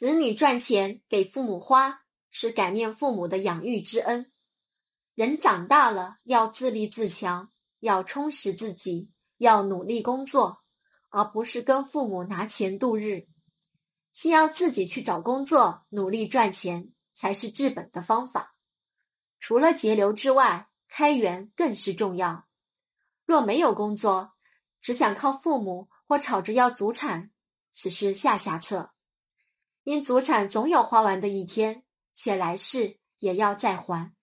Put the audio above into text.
子女赚钱给父母花，是感念父母的养育之恩。人长大了要自立自强，要充实自己，要努力工作，而不是跟父母拿钱度日。先要自己去找工作，努力赚钱，才是治本的方法。除了节流之外，开源更是重要。若没有工作，只想靠父母或吵着要祖产，此事下下策。因祖产总有花完的一天，且来世也要再还。